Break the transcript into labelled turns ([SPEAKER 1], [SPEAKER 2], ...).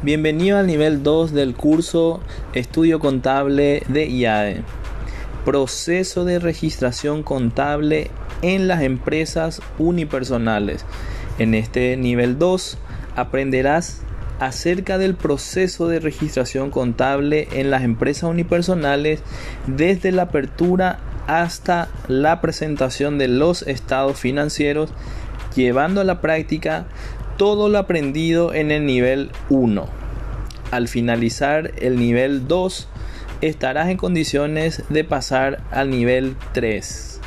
[SPEAKER 1] Bienvenido al nivel 2 del curso Estudio Contable de IAE. Proceso de registración contable en las empresas unipersonales. En este nivel 2 aprenderás acerca del proceso de registración contable en las empresas unipersonales desde la apertura hasta la presentación de los estados financieros, llevando a la práctica todo lo aprendido en el nivel 1. Al finalizar el nivel 2, estarás en condiciones de pasar al nivel 3.